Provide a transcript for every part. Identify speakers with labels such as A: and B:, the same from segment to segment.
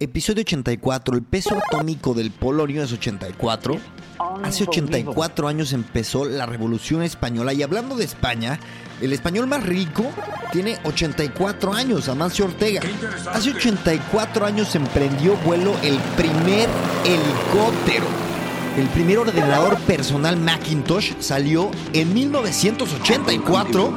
A: Episodio 84, el peso atómico del polonio es 84. Hace 84 años empezó la Revolución Española y hablando de España, el español más rico tiene 84 años, Amancio Ortega. Hace 84 años emprendió vuelo el primer helicóptero. El primer ordenador personal Macintosh salió en 1984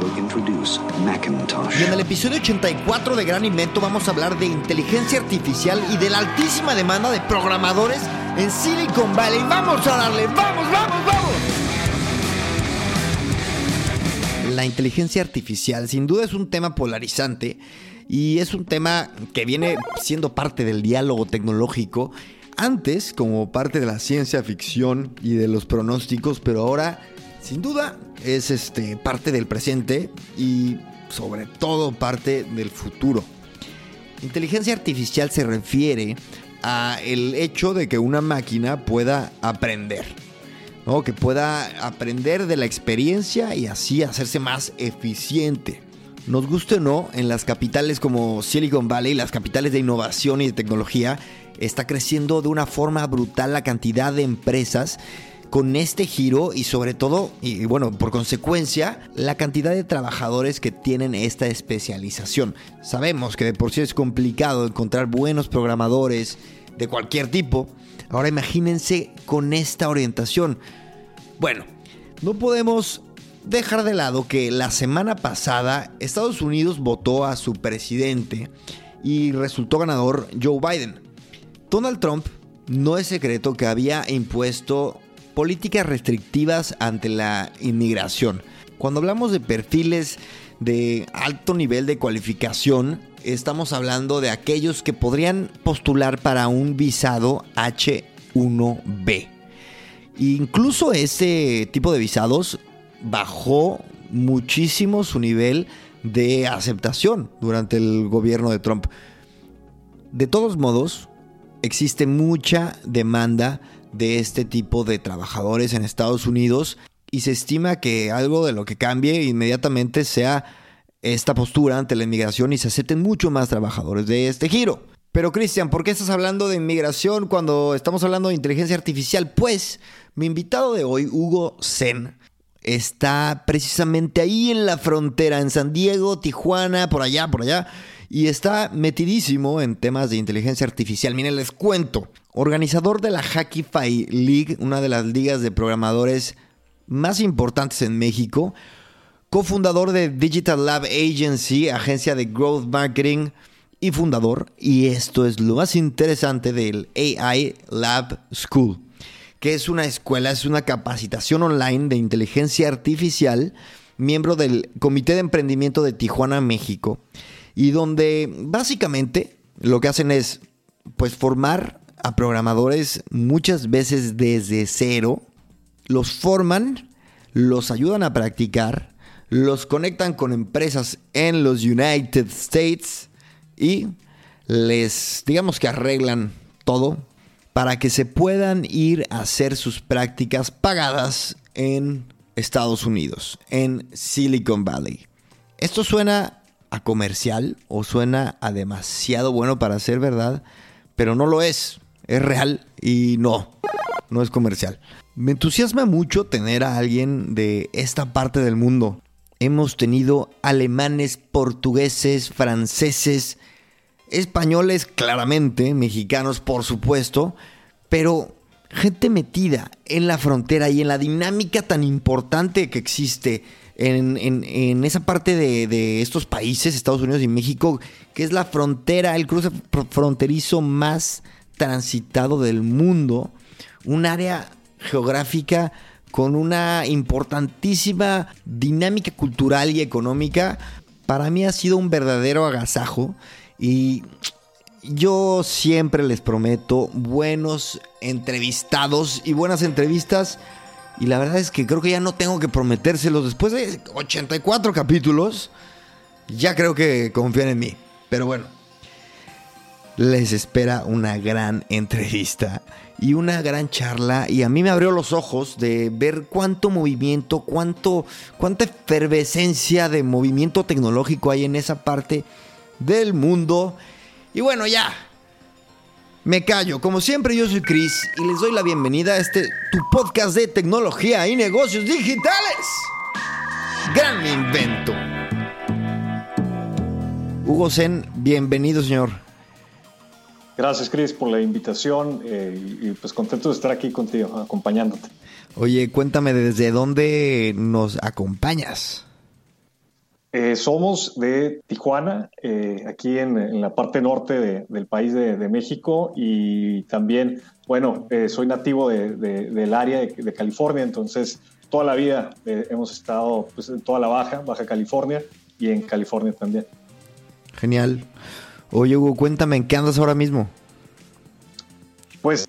A: y en el episodio 84 de Gran Invento vamos a hablar de inteligencia artificial y de la altísima demanda de programadores en Silicon Valley. Vamos a darle, vamos, vamos, vamos. La inteligencia artificial sin duda es un tema polarizante y es un tema que viene siendo parte del diálogo tecnológico antes como parte de la ciencia ficción y de los pronósticos, pero ahora sin duda es este, parte del presente y sobre todo parte del futuro. Inteligencia artificial se refiere a el hecho de que una máquina pueda aprender, ¿no? que pueda aprender de la experiencia y así hacerse más eficiente. Nos guste o no, en las capitales como Silicon Valley, las capitales de innovación y de tecnología, está creciendo de una forma brutal la cantidad de empresas con este giro y sobre todo, y bueno, por consecuencia, la cantidad de trabajadores que tienen esta especialización. Sabemos que de por sí es complicado encontrar buenos programadores de cualquier tipo. Ahora imagínense con esta orientación. Bueno, no podemos dejar de lado que la semana pasada Estados Unidos votó a su presidente y resultó ganador Joe Biden. Donald Trump no es secreto que había impuesto políticas restrictivas ante la inmigración. Cuando hablamos de perfiles de alto nivel de cualificación, estamos hablando de aquellos que podrían postular para un visado H1B. Incluso ese tipo de visados bajó muchísimo su nivel de aceptación durante el gobierno de Trump. De todos modos, existe mucha demanda de este tipo de trabajadores en Estados Unidos y se estima que algo de lo que cambie inmediatamente sea esta postura ante la inmigración y se acepten mucho más trabajadores de este giro. Pero Cristian, ¿por qué estás hablando de inmigración cuando estamos hablando de inteligencia artificial? Pues mi invitado de hoy, Hugo Zen, está precisamente ahí en la frontera, en San Diego, Tijuana, por allá, por allá, y está metidísimo en temas de inteligencia artificial. Miren, les cuento, organizador de la Hackify League, una de las ligas de programadores más importantes en México, cofundador de Digital Lab Agency, agencia de growth marketing, y fundador, y esto es lo más interesante del AI Lab School, que es una escuela, es una capacitación online de inteligencia artificial, miembro del Comité de Emprendimiento de Tijuana, México, y donde básicamente lo que hacen es pues formar a programadores muchas veces desde cero, los forman, los ayudan a practicar, los conectan con empresas en los United States, y les, digamos que arreglan todo para que se puedan ir a hacer sus prácticas pagadas en Estados Unidos, en Silicon Valley. Esto suena a comercial o suena a demasiado bueno para ser verdad, pero no lo es. Es real y no, no es comercial. Me entusiasma mucho tener a alguien de esta parte del mundo. Hemos tenido alemanes, portugueses, franceses, españoles claramente, mexicanos por supuesto, pero gente metida en la frontera y en la dinámica tan importante que existe en, esa parte de, de, estos países, Estados Unidos y México, que es la frontera, el cruce fronterizo más transitado del mundo, un área geográfica con una importantísima dinámica cultural y económica para mí ha sido un verdadero agasajo y yo siempre les prometo buenos entrevistados y buenas entrevistas. Y la verdad es que creo que ya no tengo que prometérselos. Después de 84 capítulos, ya creo que confían en mí. Pero bueno, les espera una gran entrevista y una gran charla. Y a mí me abrió los ojos de ver cuánto movimiento, cuánto, cuánta efervescencia de movimiento tecnológico hay en esa parte del mundo. Y bueno, ya. Me callo. Como siempre, yo soy Chris y les doy la bienvenida a este tu podcast de tecnología y negocios digitales. Gran invento. Hugo Zen, bienvenido, señor.
B: Gracias, Chris, por la invitación eh, y, y, pues contento de estar aquí contigo, acompañándote.
A: Oye, cuéntame desde dónde nos acompañas.
B: Eh, somos de Tijuana, eh, aquí en, en, la parte norte de, del país de, de, México y también, bueno, eh, soy nativo de, del área de, California, entonces toda la vida eh, hemos estado pues, en toda la Baja, Baja California y en California también.
A: Genial. Oye, Hugo, cuéntame, ¿en qué andas ahora mismo?
B: Pues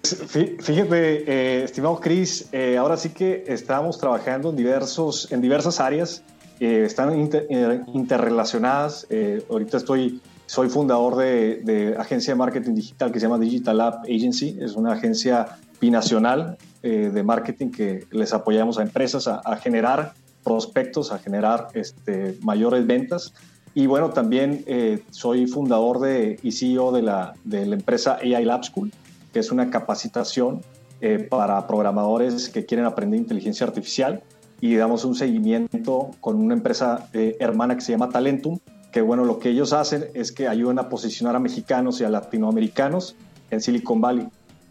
B: fíjate, eh, estimado Chris, ahora sí que estamos trabajando en, diversos, en diversas áreas, eh, están inter, interrelacionadas. ahorita estoy, soy fundador de, de, agencia de marketing digital que se llama Digital App Agency, es una agencia binacional de marketing que les apoyamos a empresas a, a generar prospectos, a generar este, mayores ventas. Y bueno, también eh, soy fundador de, y CEO de la, de la empresa AI Lab School, que es una capacitación eh, para programadores que quieren aprender inteligencia artificial. Y damos un seguimiento con una empresa eh, hermana que se llama Talentum, que bueno, lo que ellos hacen es que ayudan a posicionar a mexicanos y a latinoamericanos en Silicon Valley.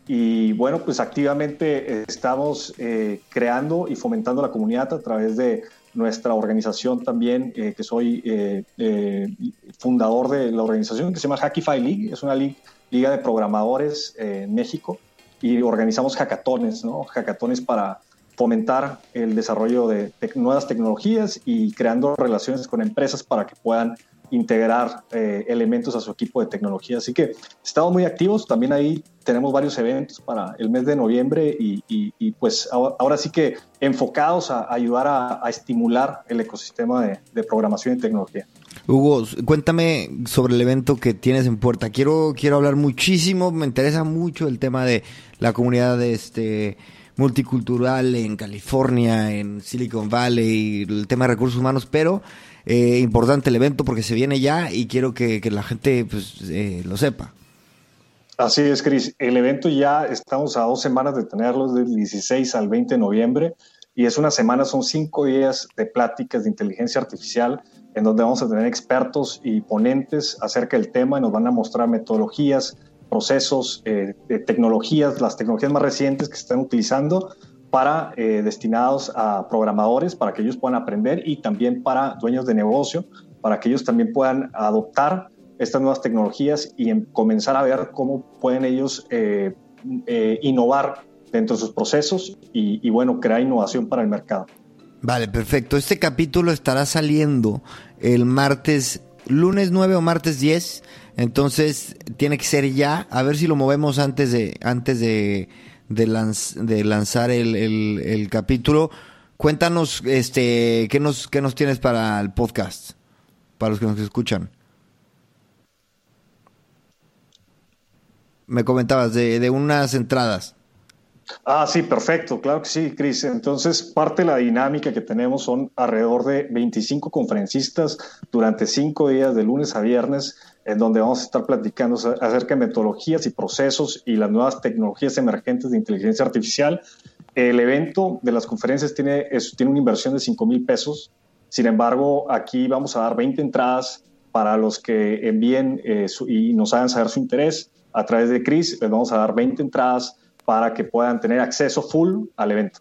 B: Y bueno, pues activamente estamos creando y fomentando la comunidad a través de nuestra organización también, eh, que soy eh, eh, fundador de la organización que se llama Hackify League, es una liga, de programadores en México y organizamos hackatones, ¿no? Hackatones para fomentar el desarrollo de nuevas tecnologías y creando relaciones con empresas para que puedan integrar eh, elementos a su equipo de tecnología. Así que estamos muy activos. También ahí tenemos varios eventos para el mes de noviembre y, pues ahora, sí que enfocados a, ayudar a, a estimular el ecosistema de, de, programación y tecnología.
A: Hugo, cuéntame sobre el evento que tienes en puerta. Quiero, quiero hablar muchísimo, me interesa mucho el tema de la comunidad de este multicultural en California, en Silicon Valley, el tema de recursos humanos, pero eh, importante el evento porque se viene ya y quiero que, que la gente pues, eh, lo sepa.
B: Así es, Cris. El evento ya estamos a dos semanas de tenerlo, del 16 al 20 de noviembre, y es una semana, son cinco días de pláticas de inteligencia artificial, en donde vamos a tener expertos y ponentes acerca del tema y nos van a mostrar metodologías, procesos, eh, tecnologías, las tecnologías más recientes que se están utilizando para eh, destinados a programadores, para que ellos puedan aprender y también para dueños de negocio, para que ellos también puedan adoptar estas nuevas tecnologías y en, comenzar a ver cómo pueden ellos eh, innovar dentro de sus procesos y, bueno, crear innovación para el mercado.
A: Vale, perfecto. Este capítulo estará saliendo el martes, lunes 9 o martes 10, entonces tiene que ser ya, a ver si lo movemos antes de, antes de de, lanz, de lanzar el, el, el, capítulo. Cuéntanos este qué nos, qué nos tienes para el podcast, para los que nos escuchan. Me comentabas de, de unas entradas.
B: Ah, sí, perfecto, claro que sí, Cris. Entonces, parte de la dinámica que tenemos son alrededor de 25 conferencistas durante cinco días, de lunes a viernes, en donde vamos a estar platicando acerca de metodologías y procesos y las nuevas tecnologías emergentes de inteligencia artificial. El evento de las conferencias tiene, tiene una inversión de 5 mil pesos. Sin embargo, aquí vamos a dar 20 entradas para los que envíen eh, su, y nos hagan saber su interés a través de Cris. Les vamos a dar 20 entradas para que puedan tener acceso full al evento.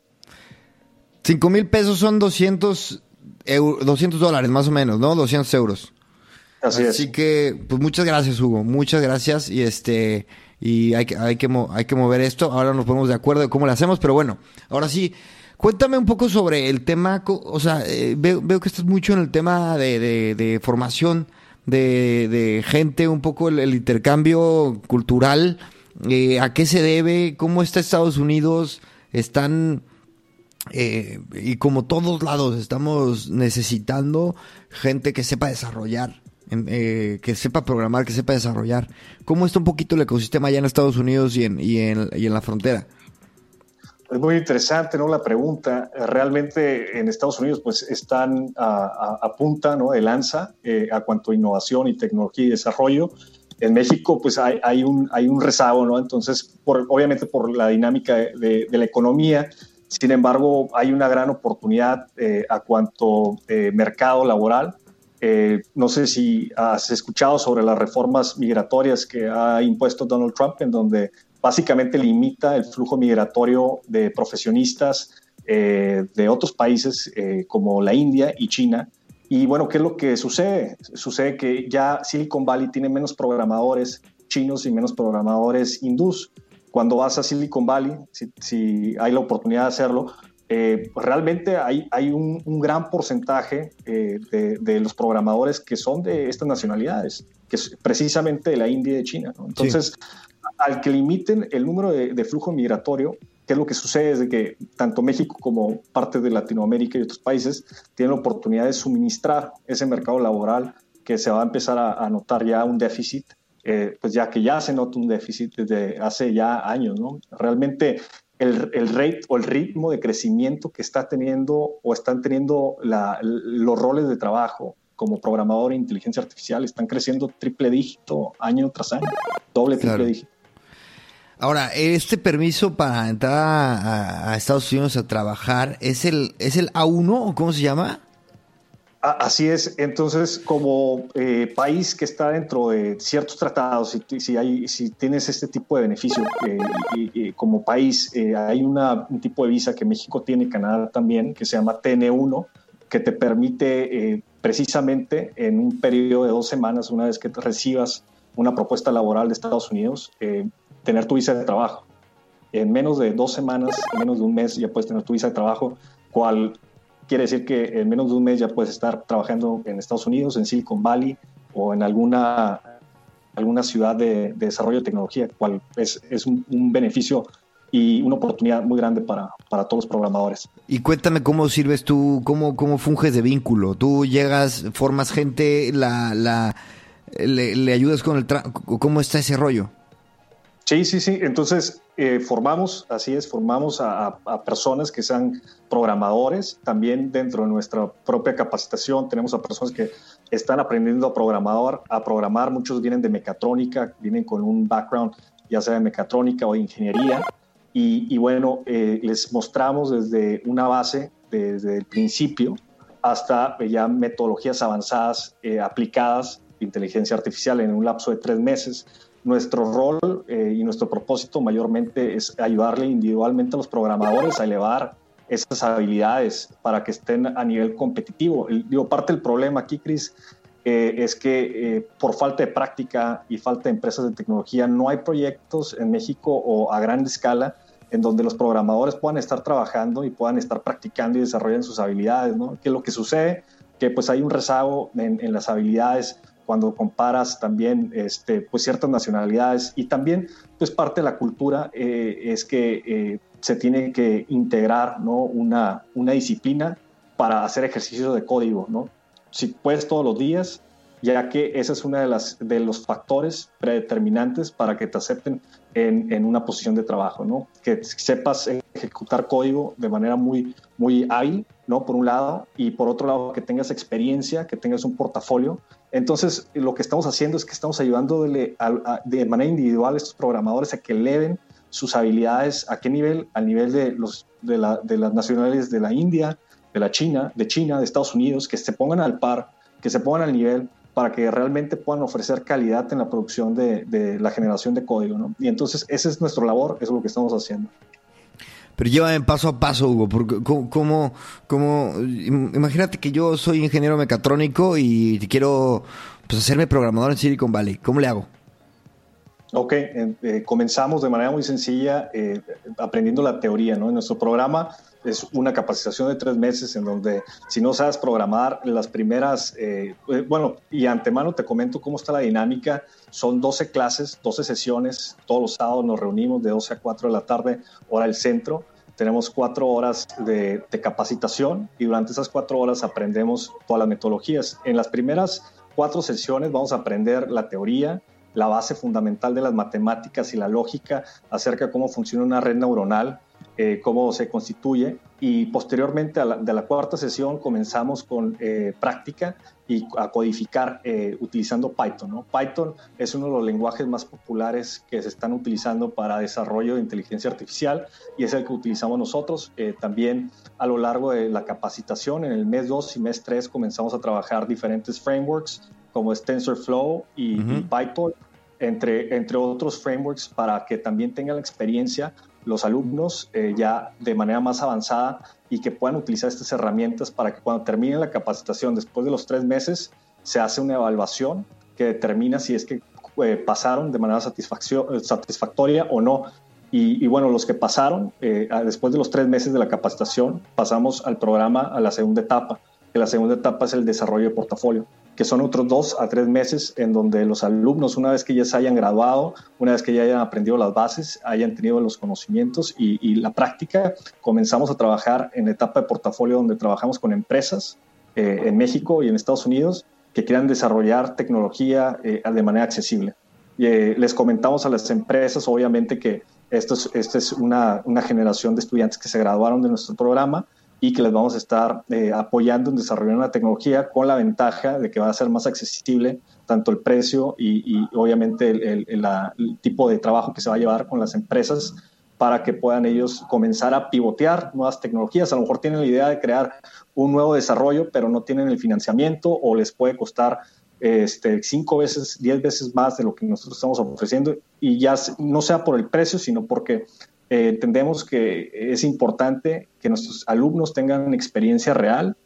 A: 5 mil pesos son 200, euro, 200 dólares más o menos, ¿no? 200 euros.
B: Así,
A: Así
B: es.
A: que, pues muchas gracias, Hugo. Muchas gracias. Y este, y hay que, hay que, hay que mover esto. Ahora nos ponemos de acuerdo de cómo lo hacemos. Pero bueno, ahora sí, Cuéntame un poco sobre el tema, o sea, eh, veo, que estás mucho en el tema de, formación de, gente, un poco el, intercambio cultural, eh, a qué se debe, cómo está Estados Unidos, están... Eh, y como todos lados estamos necesitando gente que sepa desarrollar eh, que sepa programar, que sepa desarrollar. ¿Cómo está un poquito el ecosistema allá en Estados Unidos y en, y en, y en la frontera?
B: Es muy interesante, ¿no? La pregunta. Realmente en Estados Unidos, pues están a, punta, ¿no? De lanza a cuanto a innovación y tecnología y desarrollo. En México, pues hay, hay, un, hay un rezago, ¿no? Entonces, por, obviamente por la dinámica de, de, la economía, sin embargo, hay una gran oportunidad eh, a cuanto mercado laboral. Eh, no sé si has escuchado sobre las reformas migratorias que ha impuesto Donald Trump, en donde básicamente limita el flujo migratorio de profesionistas eh, de otros países eh, como la India y China. Y bueno, ¿qué es lo que sucede? Sucede que ya Silicon Valley tiene menos programadores chinos y menos programadores hindús. Cuando vas a Silicon Valley, si hay la oportunidad de hacerlo, eh, realmente hay, hay un, gran porcentaje eh, de, los programadores que son de estas nacionalidades, que es precisamente de la India y de China. Entonces, al que limiten el número de, flujo migratorio, ¿qué es lo que sucede? Es que tanto México como parte de Latinoamérica y otros países tienen la oportunidad de suministrar ese mercado laboral que se va a empezar a, notar ya un déficit eh, pues ya que ya se nota un déficit desde hace ya años, ¿no? Realmente el, el rate o el ritmo de crecimiento que está teniendo o están teniendo los roles de trabajo como programador e inteligencia artificial están creciendo triple dígito año tras año, doble triple dígito.
A: Ahora, este permiso para entrar a, Estados Unidos a trabajar, ¿es el, ¿es el A1 o cómo se llama?
B: Así es, entonces como eh, país que está dentro de ciertos tratados, si, si, hay, si tienes este tipo de beneficio, eh, y, como país eh, hay una, un tipo de visa que México tiene, Canadá también, que se llama TN1, que te permite precisamente en un periodo de dos semanas, una vez que recibas una propuesta laboral de Estados Unidos, tener tu visa de trabajo. En menos de dos semanas, en menos de un mes ya puedes tener tu visa de trabajo, cual quiere decir que en menos de un mes ya puedes estar trabajando en Estados Unidos, en Silicon Valley o en alguna, alguna ciudad de, desarrollo de tecnología, cual es, es un, beneficio y una oportunidad muy grande para, para, todos los programadores.
A: Y cuéntame cómo sirves tú, cómo, cómo funges de vínculo. Tú llegas, formas gente, la, la, le, ayudas con el... ¿Cómo está ese rollo?
B: Sí, sí, sí. Entonces, eh, formamos, así es, formamos a, personas que sean programadores. También dentro de nuestra propia capacitación tenemos a personas que están aprendiendo a programar, a programar. Muchos vienen de mecatrónica, vienen con un background ya sea de mecatrónica o de ingeniería. Y, bueno, eh, les mostramos desde una base, desde el principio, hasta ya metodologías avanzadas eh, aplicadas inteligencia artificial en un lapso de tres meses nuestro rol eh, y nuestro propósito mayormente es ayudarle individualmente a los programadores a elevar esas habilidades para que estén a nivel competitivo. digo, parte del problema aquí, Chris, eh, es que eh, por falta de práctica y falta de empresas de tecnología no hay proyectos en México o a gran escala en donde los programadores puedan estar trabajando y puedan estar practicando y desarrollando sus habilidades, ¿no? Que lo que sucede, que pues hay un rezago en las habilidades cuando comparas también este, pues ciertas nacionalidades y también pues parte de la cultura eh, es que eh, se tiene que integrar ¿no? una, una disciplina para hacer ejercicio de código, ¿no? Si puedes todos los días, ya que ese es uno de, las, de los factores predeterminantes para que te acepten en, en, una posición de trabajo, ¿no? Que sepas ejecutar código de manera muy, muy hábil, ¿no? Por un lado, y por otro lado, que tengas experiencia, que tengas un portafolio entonces, lo que estamos haciendo es que estamos ayudando de, manera individual a estos programadores a que eleven sus habilidades. ¿A qué nivel? Al nivel de, los, de, las nacionales de la India, de la China, de China, de Estados Unidos, que se pongan al par, que se pongan al nivel para que realmente puedan ofrecer calidad en la producción de, la generación de código. Y entonces, esa es nuestra labor, eso es lo que estamos haciendo.
A: Pero llévame paso a paso, Hugo, porque como, como, imagínate que yo soy ingeniero mecatrónico y quiero pues, hacerme programador en Silicon Valley. ¿Cómo le hago?
B: Ok, eh, comenzamos de manera muy sencilla eh, aprendiendo la teoría, ¿no? En nuestro programa es una capacitación de tres meses en donde si no sabes programar las primeras, eh, bueno, y antemano te comento cómo está la dinámica, son 12 clases, 12 sesiones, todos los sábados nos reunimos de 12 a 4 de la tarde, hora del centro, tenemos cuatro horas de, de capacitación y durante esas cuatro horas aprendemos todas las metodologías. En las primeras cuatro sesiones vamos a aprender la teoría, la base fundamental de las matemáticas y la lógica acerca cómo funciona una red neuronal, eh, cómo se constituye. Y posteriormente, de la cuarta sesión, comenzamos con eh, práctica y a codificar eh, utilizando Python. Python es uno de los lenguajes más populares que se están utilizando para desarrollo de inteligencia artificial y es el que utilizamos nosotros. también a lo largo de la capacitación, en el mes 2 y mes 3, comenzamos a trabajar diferentes frameworks como es TensorFlow y, Python, entre, entre otros frameworks para que también tengan la experiencia los alumnos eh, ya de manera más avanzada y que puedan utilizar estas herramientas para que cuando terminen la capacitación, después de los tres meses, se hace una evaluación que determina si es que eh, pasaron de manera satisfactoria o no. Y, bueno, los que pasaron, eh, después de los tres meses de la capacitación, pasamos al programa a la segunda etapa, que la segunda etapa es el desarrollo de portafolio que son otros dos a tres meses en donde los alumnos, una vez que ya se hayan graduado, una vez que ya hayan aprendido las bases, hayan tenido los conocimientos y, la práctica, comenzamos a trabajar en etapa de portafolio donde trabajamos con empresas eh, en México y en Estados Unidos que quieran desarrollar tecnología eh, de manera accesible. Y, eh, les comentamos a las empresas, obviamente, que esto es, esta es una, una generación de estudiantes que se graduaron de nuestro programa, y que les vamos a estar eh, apoyando en desarrollar una tecnología con la ventaja de que va a ser más accesible tanto el precio y, obviamente el, el, tipo de trabajo que se va a llevar con las empresas para que puedan ellos comenzar a pivotear nuevas tecnologías. A lo mejor tienen la idea de crear un nuevo desarrollo, pero no tienen el financiamiento o les puede costar este, cinco veces, diez veces más de lo que nosotros estamos ofreciendo y ya no sea por el precio, sino porque eh, entendemos que es importante que nuestros alumnos tengan experiencia real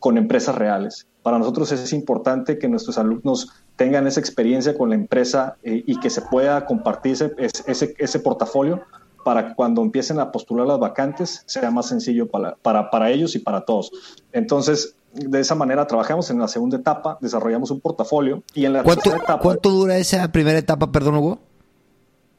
B: con empresas reales. Para nosotros es importante que nuestros alumnos tengan esa experiencia con la empresa eh, y que se pueda compartir ese, ese, portafolio para que cuando empiecen a postular las vacantes sea más sencillo para, para, para, ellos y para todos. Entonces, de esa manera trabajamos en la segunda etapa, desarrollamos un portafolio y en la
A: ¿Cuánto, etapa... ¿Cuánto dura esa primera etapa, perdón, Hugo?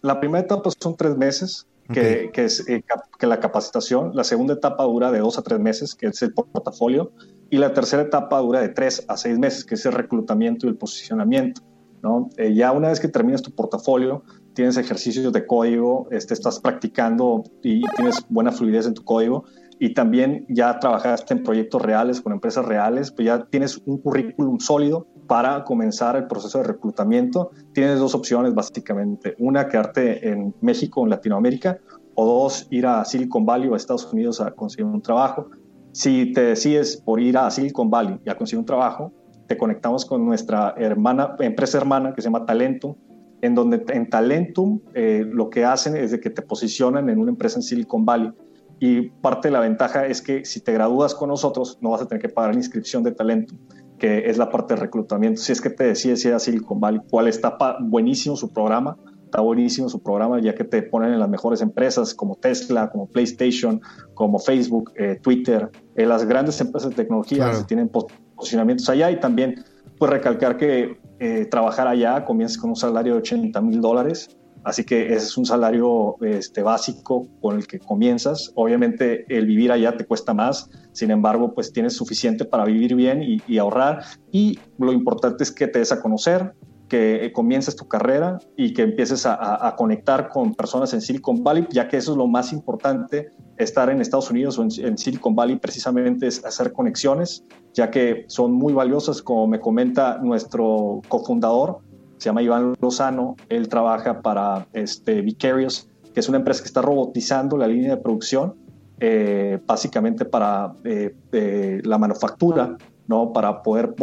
B: La primera etapa son tres meses que, es eh, que la capacitación. La segunda etapa dura de dos a tres meses, que es el portafolio. Y la tercera etapa dura de tres a seis meses, que es el reclutamiento y el posicionamiento. ¿no? Eh, ya una vez que terminas tu portafolio, tienes ejercicios de código, este, estás practicando y tienes buena fluidez en tu código y también ya trabajaste en proyectos reales con empresas reales, pues ya tienes un currículum sólido para comenzar el proceso de reclutamiento. Tienes dos opciones básicamente, una quedarte en México en Latinoamérica o dos ir a Silicon Valley o a Estados Unidos a conseguir un trabajo. Si te decides por ir a Silicon Valley y a conseguir un trabajo, te conectamos con nuestra hermana, empresa hermana que se llama Talentum, en donde en Talentum eh, lo que hacen es de que te posicionan en una empresa en Silicon Valley y parte de la ventaja es que si te gradúas con nosotros, no vas a tener que pagar la inscripción de talento, que es la parte de reclutamiento. Si es que te decides ir a Silicon Valley, cuál está buenísimo su programa, está buenísimo su programa, ya que te ponen en las mejores empresas como Tesla, como PlayStation, como Facebook, eh, Twitter, en las grandes empresas de tecnología que tienen posicionamientos allá y también pues recalcar que eh, trabajar allá comienza con un salario de 80 mil dólares Así que ese es un salario este, básico con el que comienzas. Obviamente el vivir allá te cuesta más, sin embargo, pues tienes suficiente para vivir bien y, ahorrar. Y lo importante es que te des a conocer, que comiences tu carrera y que empieces a, conectar con personas en Silicon Valley, ya que eso es lo más importante, estar en Estados Unidos o en, Silicon Valley precisamente es hacer conexiones, ya que son muy valiosas, como me comenta nuestro cofundador, se llama Iván Lozano, él trabaja para este, Vicarious, que es una empresa que está robotizando la línea de producción, eh, básicamente para eh, eh, la manufactura, ¿no? para poder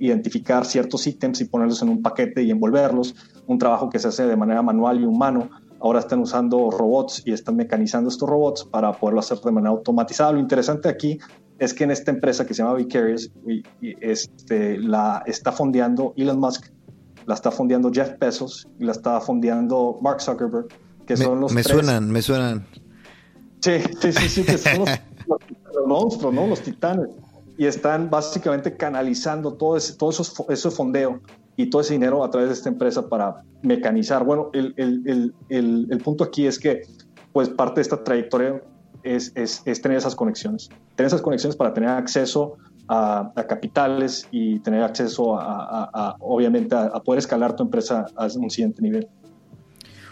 B: identificar ciertos ítems y ponerlos en un paquete y envolverlos, un trabajo que se hace de manera manual y humano. Ahora están usando robots y están mecanizando estos robots para poderlo hacer de manera automatizada. Lo interesante aquí es que en esta empresa que se llama Vicarious, este, la está fondeando Elon Musk, la está fondeando Jeff Bezos y la está fondeando Mark Zuckerberg, que
A: me,
B: son los
A: Me
B: tres-
A: suenan, me suenan.
B: Sí, sí, sí, sí, que son los, los- los monstruos, ¿no? Los titanes. Y están básicamente canalizando todo ese, todo esos, ese fondeo y todo ese dinero a través de esta empresa para mecanizar. Bueno, el, el- el- el- el punto aquí es que, pues, parte de esta trayectoria es, es- es tener esas conexiones. Tener esas conexiones para tener acceso a, a capitales y tener acceso a, a- obviamente, a, poder escalar tu empresa a un siguiente nivel.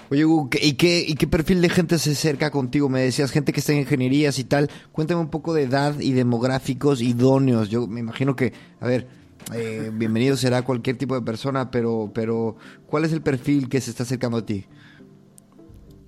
A: Oye, Hugo, ¿qué- ¿y qué, ¿y qué perfil de gente se acerca contigo? Me decías gente que está en ingenierías y tal. Cuéntame un poco de edad y demográficos idóneos. Yo me imagino que, a ver, eh, bienvenido será cualquier tipo de persona, pero, pero ¿cuál es el perfil que se está acercando a ti?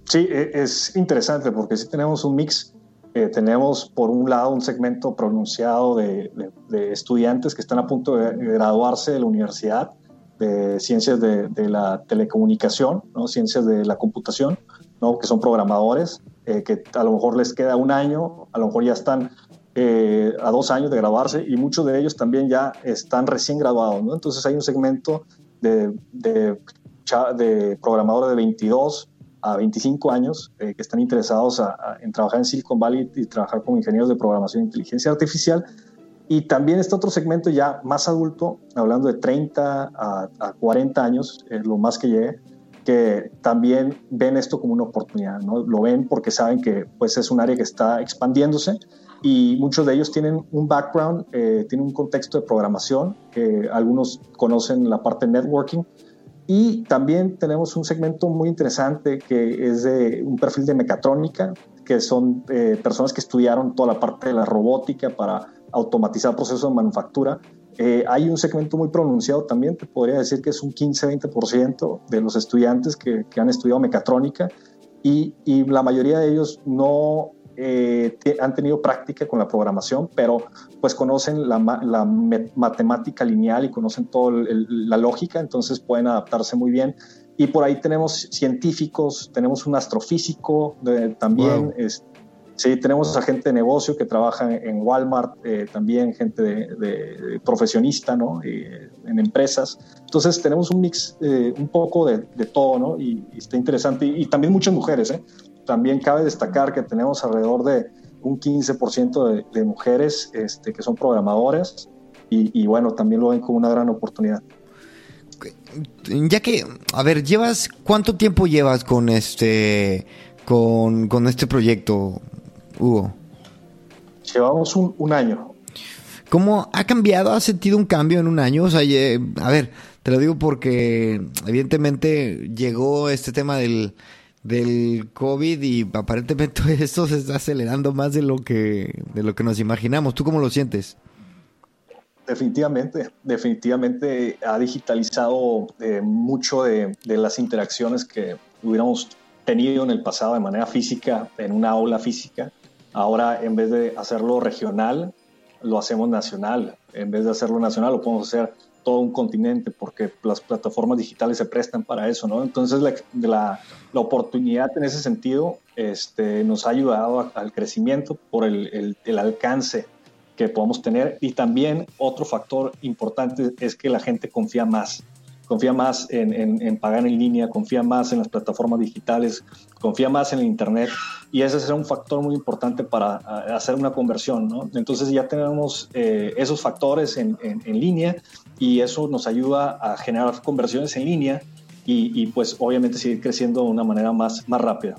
B: Sí, e- es interesante porque sí tenemos un mix. Eh, tenemos por un lado un segmento pronunciado de, de- de estudiantes que están a punto de graduarse de la universidad de ciencias de, de la telecomunicación, ¿no? ciencias de la computación, ¿no? que son programadores, eh, que a lo mejor les queda un año, a lo mejor ya están eh, a dos años de graduarse y muchos de ellos también ya están recién graduados. ¿no? Entonces hay un segmento de, de, programadores de 22 a 25 años eh, que están interesados a- a- en trabajar en Silicon Valley y trabajar como ingenieros de programación e inteligencia artificial. Y también está otro segmento ya más adulto, hablando de 30 a, a 40 años, es lo más que llegue, que también ven esto como una oportunidad, ¿no? Lo ven porque saben que pues, es un área que está expandiéndose y muchos de ellos tienen un background, eh, tienen un contexto de programación, que algunos conocen la parte networking, y también tenemos un segmento muy interesante que es de un perfil de mecatrónica, que son eh, personas que estudiaron toda la parte de la robótica para automatizar procesos de manufactura. Eh, hay un segmento muy pronunciado también, te podría decir que es un 15-20% de los estudiantes que, que, han estudiado mecatrónica y, y, la mayoría de ellos no eh, han tenido práctica con la programación, pero pues conocen la, la matemática lineal y conocen toda la lógica, entonces pueden adaptarse muy bien. Y por ahí tenemos científicos, tenemos un astrofísico de, también, wow. es, sí, tenemos a gente de negocio que trabaja en Walmart, eh, también gente de, de profesionista, ¿no? Eh, en empresas. Entonces tenemos un mix eh, un poco de, de todo, ¿no? Y, y, está interesante. Y, y también muchas mujeres, ¿eh? También cabe destacar que tenemos alrededor de un 15% de, de, mujeres este, que son programadoras y, y, bueno, también lo ven como una gran oportunidad.
A: Ya que, a ver, llevas, ¿cuánto tiempo llevas con este, con, con este proyecto, Hugo?
B: Llevamos un, un, año.
A: ¿Cómo ha cambiado? ¿Has sentido un cambio en un año? O sea, a ver, te lo digo porque evidentemente llegó este tema del, del COVID y aparentemente esto se está acelerando más de lo que de lo que nos imaginamos. ¿Tú cómo lo sientes?
B: Definitivamente, definitivamente ha digitalizado eh, mucho de, de, las interacciones que hubiéramos tenido en el pasado de manera física, en una aula física. Ahora, en vez de hacerlo regional, lo hacemos nacional. En vez de hacerlo nacional, lo podemos hacer todo un continente, porque las plataformas digitales se prestan para eso, ¿no? Entonces, la, la, la oportunidad en ese sentido este, nos ha ayudado a, al crecimiento por el, el, el alcance que podamos tener. Y también otro factor importante es que la gente confía más. Confía más en, en, en, pagar en línea, confía más en las plataformas digitales, confía más en el Internet. Y ese será un factor muy importante para hacer una conversión. ¿no? Entonces ya tenemos eh, esos factores en, en, línea y eso nos ayuda a generar conversiones en línea y, y pues obviamente seguir creciendo de una manera más, más rápida.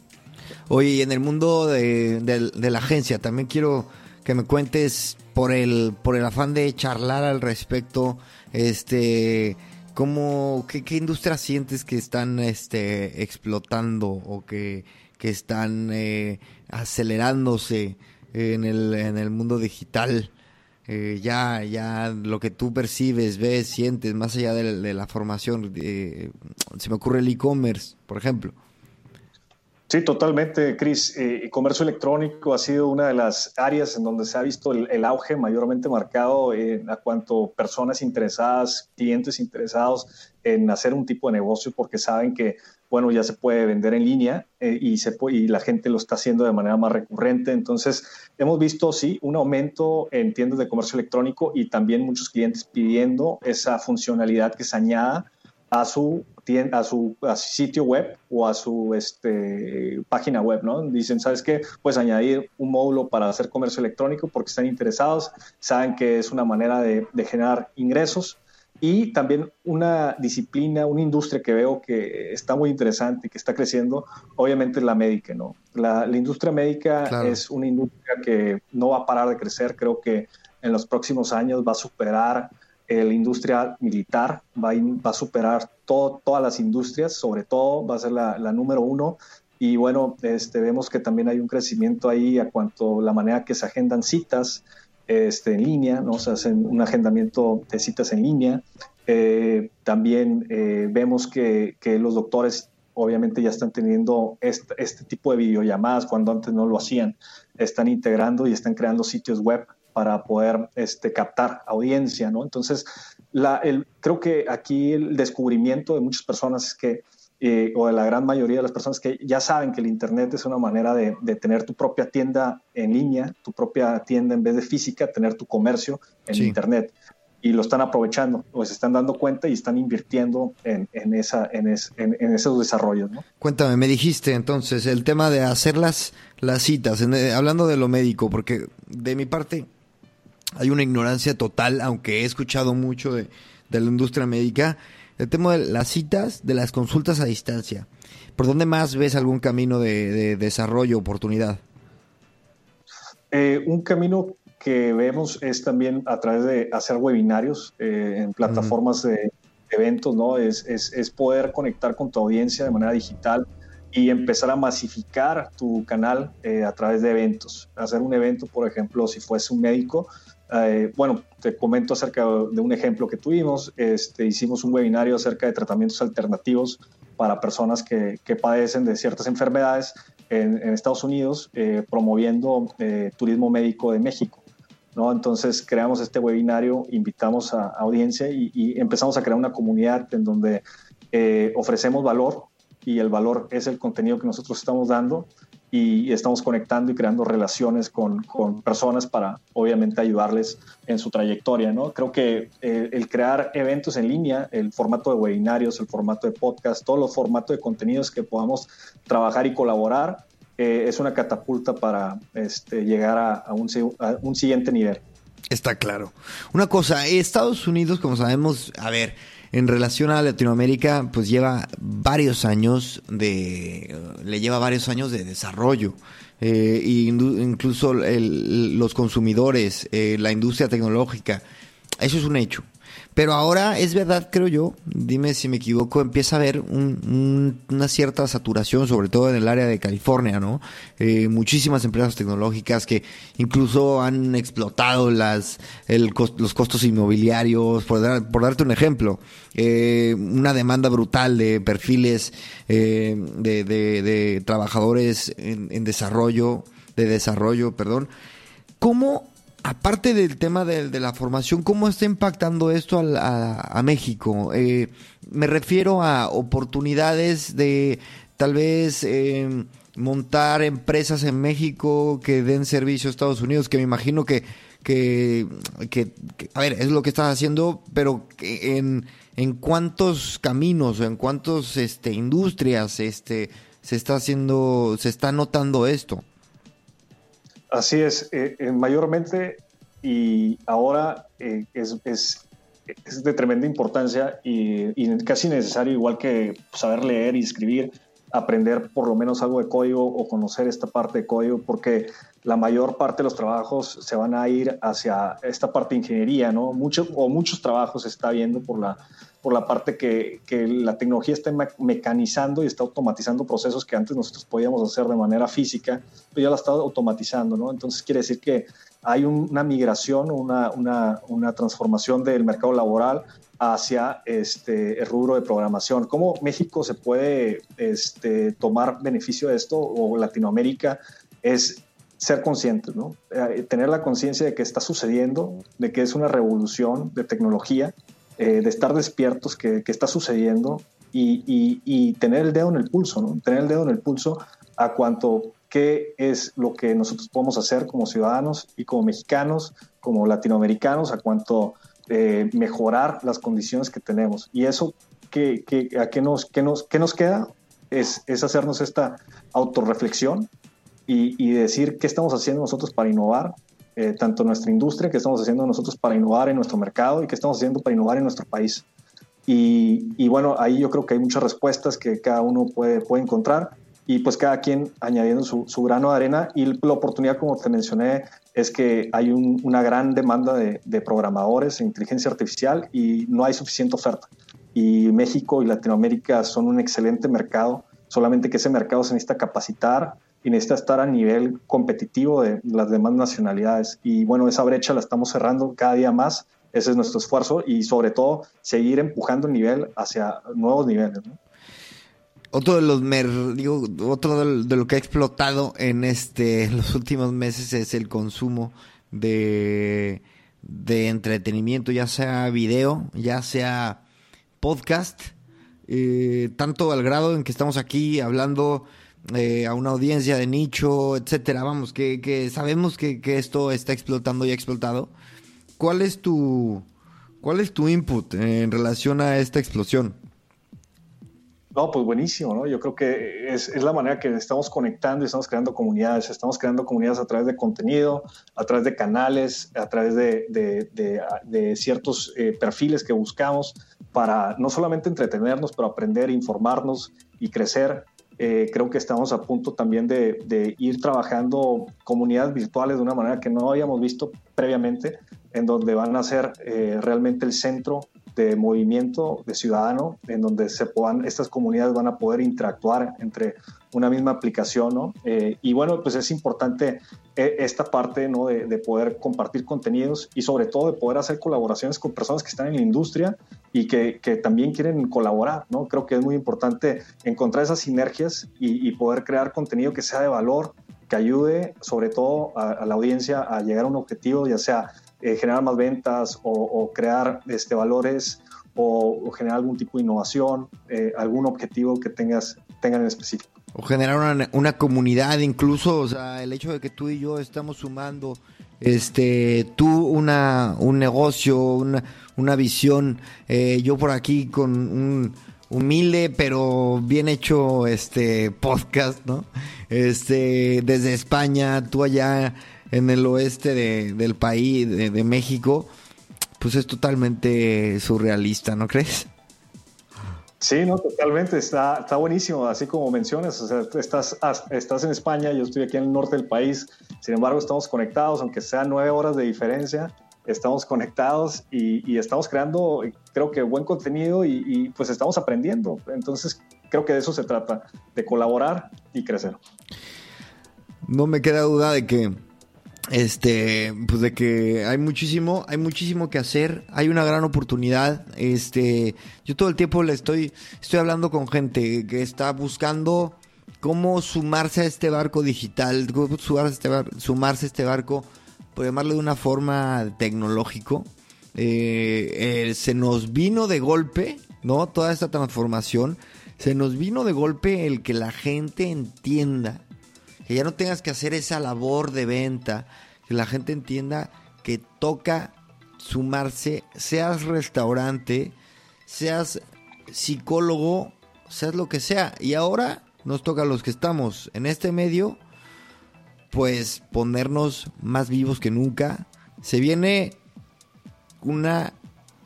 A: Oye, en el mundo de, de, de la agencia también quiero que me cuentes por el por el afán de charlar al respecto este cómo qué, qué industrias sientes que están este explotando o que, que están eh, acelerándose en el en el mundo digital eh, ya ya lo que tú percibes ves sientes más allá de, de la formación eh, se me ocurre el e-commerce por ejemplo
B: Sí, totalmente, Cris. Eh, comercio electrónico ha sido una de las áreas en donde se ha visto el, el auge mayormente marcado en a cuanto personas interesadas, clientes interesados en hacer un tipo de negocio porque saben que, bueno, ya se puede vender en línea eh, y, se puede, y la gente lo está haciendo de manera más recurrente. Entonces, hemos visto, sí, un aumento en tiendas de comercio electrónico y también muchos clientes pidiendo esa funcionalidad que se añada a su, a su, sitio web o a su este, página web, ¿no? Dicen, ¿sabes qué? Pues añadir un módulo para hacer comercio electrónico porque están interesados, saben que es una manera de, generar ingresos y también una disciplina, una industria que veo que está muy interesante y que está creciendo, obviamente es la médica, ¿no? La, industria médica es una industria que no va a parar de crecer, creo que en los próximos años va a superar la industria militar va a, superar todas las industrias, sobre todo va a ser la, número uno. Y bueno, este, vemos que también hay un crecimiento ahí a cuanto la manera que se agendan citas este, en línea, ¿no? se hacen un agendamiento de citas en línea. Eh, también eh, vemos que, que, los doctores obviamente ya están teniendo este, este tipo de videollamadas cuando antes no lo hacían. Están integrando y están creando sitios web para poder este, captar audiencia, ¿no? Entonces, la, el, creo que aquí el descubrimiento de muchas personas es que, eh, o de la gran mayoría de las personas que ya saben que el Internet es una manera de, de, tener tu propia tienda en línea, tu propia tienda en vez de física, tener tu comercio en Internet. Y lo están aprovechando, o se están dando cuenta y están invirtiendo en, en esa, en, en, esos desarrollos. ¿no?
A: Cuéntame, me dijiste entonces el tema de hacer las, las citas, eh, hablando de lo médico, porque de mi parte hay una ignorancia total, aunque he escuchado mucho de, la industria médica, el tema de las citas, de las consultas a distancia. ¿Por dónde más ves algún camino de, desarrollo, oportunidad?
B: Eh, un camino que vemos es también a través de hacer webinarios eh, en plataformas de eventos, ¿no? Es, es, poder conectar con tu audiencia de manera digital y empezar a masificar tu canal eh, a través de eventos. Hacer un evento, por ejemplo, si fuese un médico, eh, bueno, te comento acerca de un ejemplo que tuvimos. Este, hicimos un webinario acerca de tratamientos alternativos para personas que, padecen de ciertas enfermedades en, Estados Unidos, eh, promoviendo eh, turismo médico de México. ¿no? Entonces creamos este webinario, invitamos a, audiencia y, y, empezamos a crear una comunidad en donde ofrecemos valor y el valor es el contenido que nosotros estamos dando y estamos conectando y creando relaciones con, con personas para obviamente ayudarles en su trayectoria. ¿no? Creo que eh, el crear eventos en línea, el formato de webinarios, el formato de podcast, todos los formatos de contenidos que podamos trabajar y colaborar eh, es una catapulta para este, llegar a, un, a un siguiente nivel.
A: Está claro. Una cosa, Estados Unidos, como sabemos, a ver, en relación a Latinoamérica, pues lleva varios años de, le lleva varios años de desarrollo. Eh, incluso los consumidores, eh, la industria tecnológica, eso es un hecho. Pero ahora es verdad, creo yo, dime si me equivoco, empieza a haber una cierta saturación, sobre todo en el área de California, ¿no? Eh, muchísimas empresas tecnológicas que incluso han explotado las, los costos inmobiliarios, por, darte un ejemplo. Eh, una demanda brutal de perfiles eh, de, trabajadores en, en desarrollo, de desarrollo, perdón. ¿Cómo aparte del tema de, la formación, ¿cómo está impactando esto a, México? Eh, me refiero a oportunidades de tal vez em, montar empresas en México que den servicio a Estados Unidos, que me imagino que, que, a ver, es lo que estás haciendo, pero en, en cuántos caminos o en cuántas este, industrias este, se está haciendo, se está notando esto.
B: Así es, eh, eh, mayormente y ahora eh, es, es, es, de tremenda importancia y, casi necesario, igual que saber leer y escribir, aprender por lo menos algo de código o conocer esta parte de código, porque la mayor parte de los trabajos se van a ir hacia esta parte de ingeniería, ¿no? Mucho, o muchos trabajos se está viendo por la, por la parte que, que, la tecnología está mecanizando y está automatizando procesos que antes nosotros podíamos hacer de manera física, pero ya la está automatizando, ¿no? Entonces quiere decir que hay una migración, una, una, una, transformación del mercado laboral hacia este, el rubro de programación. ¿Cómo México se puede este, tomar beneficio de esto o Latinoamérica? Es ser conscientes, ¿no? Eh, tener la conciencia de que está sucediendo, de que es una revolución de tecnología eh, de estar despiertos que, está sucediendo y, tener el dedo en el pulso, ¿no? Tener el dedo en el pulso a cuanto qué es lo que nosotros podemos hacer como ciudadanos y como mexicanos, como latinoamericanos, a cuanto eh, mejorar las condiciones que tenemos. Y eso que, a qué nos, qué nos, qué nos queda es, es hacernos esta autorreflexión y, y decir qué estamos haciendo nosotros para innovar, eh, tanto nuestra industria, qué estamos haciendo nosotros para innovar en nuestro mercado y qué estamos haciendo para innovar en nuestro país. Y, y, bueno, ahí yo creo que hay muchas respuestas que cada uno puede, puede encontrar y pues cada quien añadiendo su, su, grano de arena y la oportunidad, como te mencioné, es que hay un, una gran demanda de, de, programadores en inteligencia artificial y no hay suficiente oferta. Y México y Latinoamérica son un excelente mercado, solamente que ese mercado se necesita capacitar y necesita estar a nivel competitivo de las demás nacionalidades. Y bueno, esa brecha la estamos cerrando cada día más. Ese es nuestro esfuerzo y sobre todo seguir empujando el nivel hacia nuevos niveles.
A: Otro de los digo, otro de lo que ha explotado en este los últimos meses es el consumo de, de entretenimiento, ya sea video, ya sea podcast, eh, tanto al grado en que estamos aquí hablando eh, a una audiencia de nicho, etcétera. Vamos, que, sabemos que, esto está explotando y ha explotado. ¿Cuál es tu cuál es tu input en relación a esta explosión?
B: No, pues buenísimo, ¿no? Yo creo que es, la manera que estamos conectando y estamos creando comunidades. Estamos creando comunidades a través de contenido, a través de canales, a través de ciertos eh, perfiles que buscamos para no solamente entretenernos, pero aprender, informarnos y crecer eh, creo que estamos a punto también de, de, ir trabajando comunidades virtuales de una manera que no habíamos visto previamente, en donde van a ser eh, realmente el centro de movimiento de ciudadano, en donde se puedan, estas comunidades van a poder interactuar entre una misma aplicación, ¿no? Eh, y bueno, pues es importante eh, esta parte, ¿no? De, de, poder compartir contenidos y sobre todo de poder hacer colaboraciones con personas que están en la industria y que, que también quieren colaborar, ¿no? Creo que es muy importante encontrar esas sinergias y, y poder crear contenido que sea de valor, que ayude sobre todo a, a la audiencia a llegar a un objetivo, ya sea eh, generar más ventas o, o crear este, valores o, o, generar algún tipo de innovación, eh, algún objetivo que tengas, tengan en específico.
A: O generar una, una, comunidad incluso, o sea, el hecho de que tú y yo estamos sumando, este, tú una, un negocio, una, una visión, eh, yo por aquí con un humilde pero bien hecho este podcast, ¿no? Este, desde España, tú allá en el oeste de, del país, de, de, México, pues es totalmente surrealista, ¿no crees?
B: Sí, no, totalmente, está, está buenísimo, así como mencionas, o sea, estás, estás en España, yo estoy aquí en el norte del país, sin embargo estamos conectados, aunque sean nueve horas de diferencia, estamos conectados y, estamos creando, creo que buen contenido y, pues estamos aprendiendo, entonces creo que de eso se trata, de colaborar y crecer.
A: No me queda duda de que este pues de que hay muchísimo hay muchísimo que hacer hay una gran oportunidad este yo todo el tiempo le estoy estoy hablando con gente que está buscando cómo sumarse a este barco digital cómo sumarse a este, bar, sumarse a este barco por llamarlo de una forma tecnológico eh, se nos vino de golpe no toda esta transformación se nos vino de golpe el que la gente entienda que ya no tengas que hacer esa labor de venta, que la gente entienda que toca sumarse, seas restaurante, seas psicólogo, seas lo que sea. Y ahora nos toca a los que estamos en este medio, pues ponernos más vivos que nunca. Se viene una,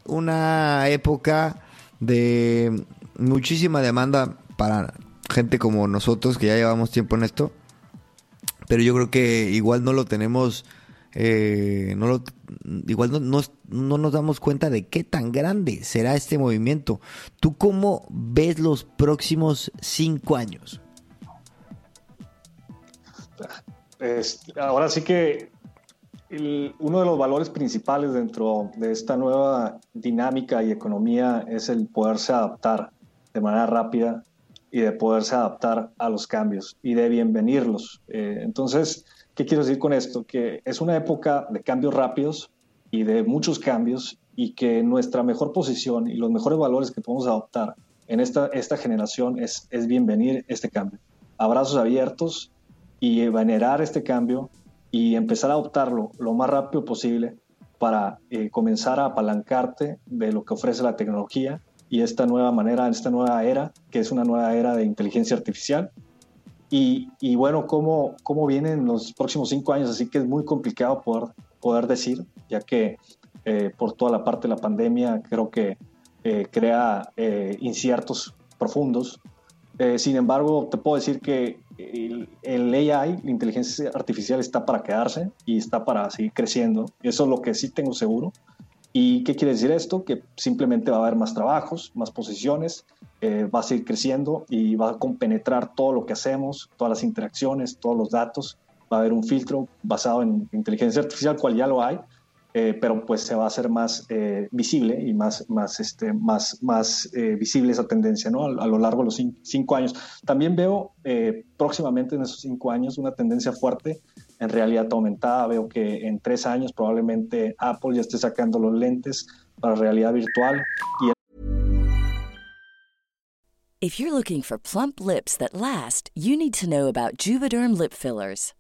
A: una época de muchísima demanda para gente como nosotros que ya llevamos tiempo en esto pero yo creo que igual no lo tenemos, eh, no lo, igual no, no, no, nos damos cuenta de qué tan grande será este movimiento. ¿Tú cómo ves los próximos cinco años?
B: Es, ahora sí que el, uno de los valores principales dentro de esta nueva dinámica y economía es el poderse adaptar de manera rápida y de poderse adaptar a los cambios y de bienvenirlos. Eh, entonces, ¿qué quiero decir con esto? Que es una época de cambios rápidos y de muchos cambios y que nuestra mejor posición y los mejores valores que podemos adoptar en esta, esta generación es, es bienvenir este cambio. Abrazos abiertos y venerar este cambio y empezar a adoptarlo lo más rápido posible para eh, comenzar a apalancarte de lo que ofrece la tecnología y esta nueva manera, esta nueva era, que es una nueva era de inteligencia artificial. Y, y bueno, ¿cómo, ¿cómo vienen los próximos cinco años? Así que es muy complicado poder, poder decir, ya que eh, por toda la parte de la pandemia creo que eh, crea eh, inciertos profundos. sin embargo, te puedo decir que el, AI, la inteligencia artificial, está para quedarse y está para seguir creciendo. Eso es lo que sí tengo seguro. ¿Y qué quiere decir esto? Que simplemente va a haber más trabajos, más posiciones, eh, va a seguir creciendo y va a compenetrar todo lo que hacemos, todas las interacciones, todos los datos. Va a haber un filtro basado en inteligencia artificial, cual ya lo hay, eh, pero pues se va a hacer más eh, visible y más, más, este, más, más eh, visible esa tendencia ¿no? a, a, lo largo de los cinco años. También veo próximamente en esos cinco años una tendencia fuerte en realidad aumentada. Veo que en tres años probablemente Apple ya esté sacando los lentes para realidad virtual y
C: If you're looking for plump lips that last, you need to know about Juvederm lip fillers.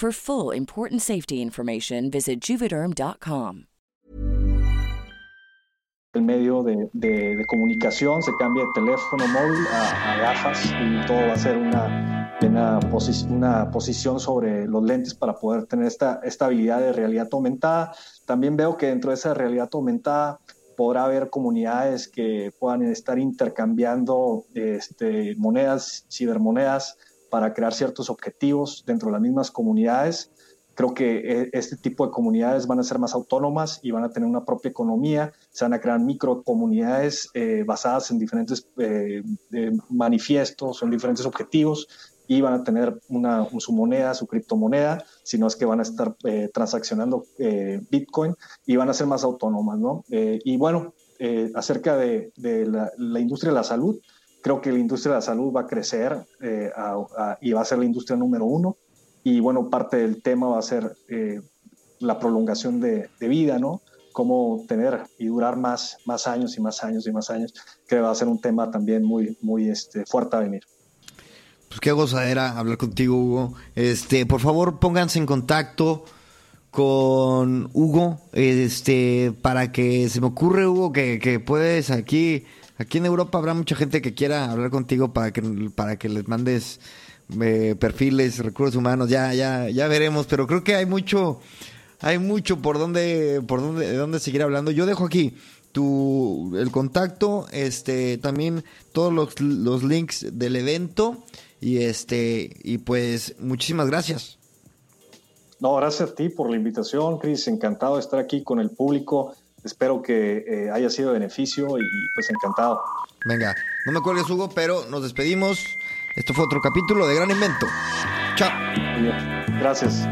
C: For full important safety information, visit juvederm.com.
B: El medio de, de, de, comunicación se cambia de teléfono móvil a, a gafas y todo va a ser una, una, posi una, posición sobre los lentes para poder tener esta, esta habilidad de realidad aumentada. También veo que dentro de esa realidad aumentada podrá haber comunidades que puedan estar intercambiando este, monedas, cibermonedas, para crear ciertos objetivos dentro de las mismas comunidades. Creo que eh, este tipo de comunidades van a ser más autónomas y van a tener una propia economía. Se van a crear microcomunidades eh, basadas en diferentes eh, manifiestos, en diferentes objetivos y van a tener una, su moneda, su criptomoneda, sino es que van a estar eh, transaccionando eh, Bitcoin y van a ser más autónomas. ¿no? Eh, y bueno, acerca de, de la, la, industria de la salud, creo que la industria de la salud va a crecer eh, a, a, y va a ser la industria número uno. Y bueno, parte del tema va a ser eh, la prolongación de, de, vida, ¿no? Cómo tener y durar más, más años y más años y más años, que va a ser un tema también muy, muy este, fuerte a venir.
A: Pues qué gozadera hablar contigo, Hugo. Este, por favor, pónganse en contacto con Hugo, este, para que se me ocurre, Hugo, que, que puedes aquí Aquí en Europa habrá mucha gente que quiera hablar contigo para que, para que les mandes eh, perfiles, recursos humanos, ya, ya, ya veremos, pero creo que hay mucho, hay mucho por dónde, por dónde, de dónde seguir hablando. Yo dejo aquí tu el contacto, este, también todos los, los links del evento y este, y pues muchísimas gracias.
B: No, gracias a ti por la invitación, Cris. Encantado de estar aquí con el público espero que eh, haya sido de beneficio y pues encantado.
A: Venga, no me cuelgues Hugo, pero nos despedimos. Esto fue otro capítulo de Gran Invento. Chao.
B: Gracias.